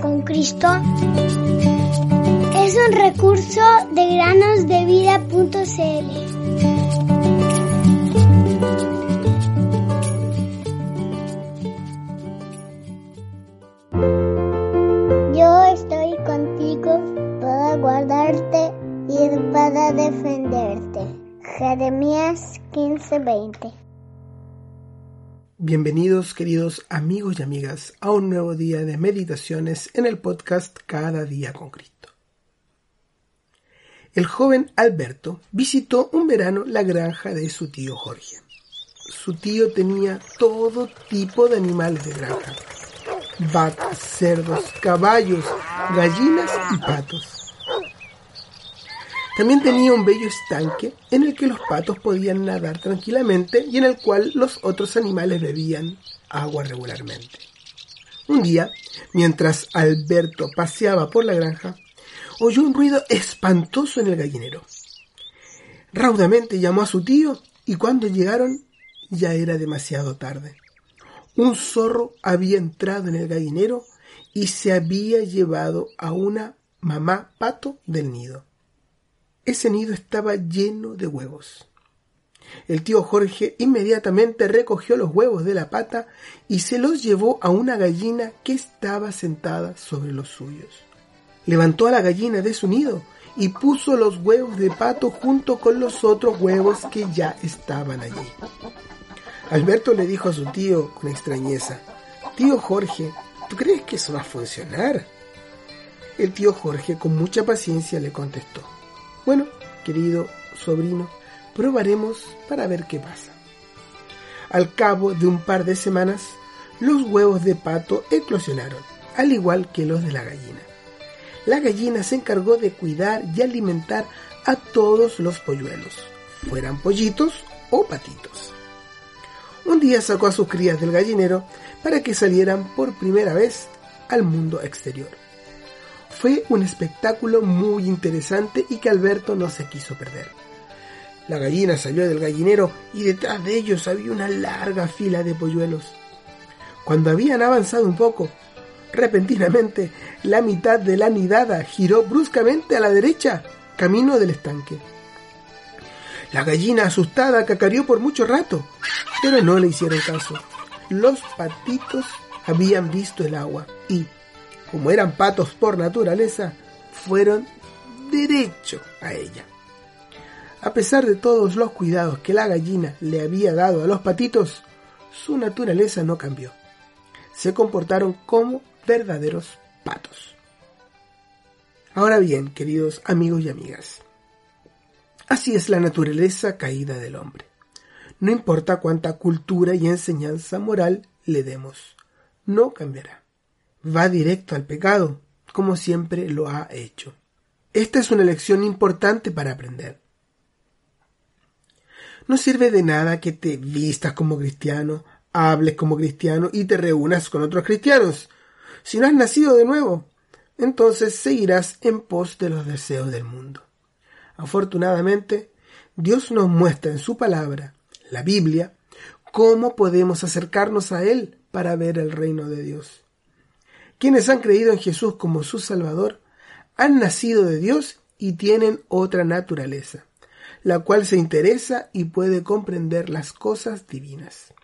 con Cristo es un recurso de granosdevida.cl. Yo estoy contigo para guardarte y para defenderte. Jeremías 15:20 Bienvenidos queridos amigos y amigas a un nuevo día de meditaciones en el podcast Cada día con Cristo. El joven Alberto visitó un verano la granja de su tío Jorge. Su tío tenía todo tipo de animales de granja. Vacas, cerdos, caballos, gallinas y patos. También tenía un bello estanque en el que los patos podían nadar tranquilamente y en el cual los otros animales bebían agua regularmente. Un día, mientras Alberto paseaba por la granja, oyó un ruido espantoso en el gallinero. Raudamente llamó a su tío y cuando llegaron ya era demasiado tarde. Un zorro había entrado en el gallinero y se había llevado a una mamá pato del nido. Ese nido estaba lleno de huevos. El tío Jorge inmediatamente recogió los huevos de la pata y se los llevó a una gallina que estaba sentada sobre los suyos. Levantó a la gallina de su nido y puso los huevos de pato junto con los otros huevos que ya estaban allí. Alberto le dijo a su tío con extrañeza, Tío Jorge, ¿tú crees que eso va a funcionar? El tío Jorge con mucha paciencia le contestó, bueno, querido sobrino, probaremos para ver qué pasa. Al cabo de un par de semanas, los huevos de pato eclosionaron, al igual que los de la gallina. La gallina se encargó de cuidar y alimentar a todos los polluelos, fueran pollitos o patitos. Un día sacó a sus crías del gallinero para que salieran por primera vez al mundo exterior. Fue un espectáculo muy interesante y que Alberto no se quiso perder. La gallina salió del gallinero y detrás de ellos había una larga fila de polluelos. Cuando habían avanzado un poco, repentinamente la mitad de la nidada giró bruscamente a la derecha, camino del estanque. La gallina asustada cacareó por mucho rato, pero no le hicieron caso. Los patitos habían visto el agua y, como eran patos por naturaleza, fueron derecho a ella. A pesar de todos los cuidados que la gallina le había dado a los patitos, su naturaleza no cambió. Se comportaron como verdaderos patos. Ahora bien, queridos amigos y amigas, así es la naturaleza caída del hombre. No importa cuánta cultura y enseñanza moral le demos, no cambiará va directo al pecado, como siempre lo ha hecho. Esta es una lección importante para aprender. No sirve de nada que te vistas como cristiano, hables como cristiano y te reúnas con otros cristianos. Si no has nacido de nuevo, entonces seguirás en pos de los deseos del mundo. Afortunadamente, Dios nos muestra en su palabra, la Biblia, cómo podemos acercarnos a Él para ver el reino de Dios. Quienes han creído en Jesús como su Salvador han nacido de Dios y tienen otra naturaleza, la cual se interesa y puede comprender las cosas divinas.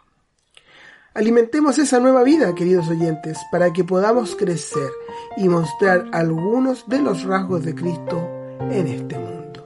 Alimentemos esa nueva vida, queridos oyentes, para que podamos crecer y mostrar algunos de los rasgos de Cristo en este mundo.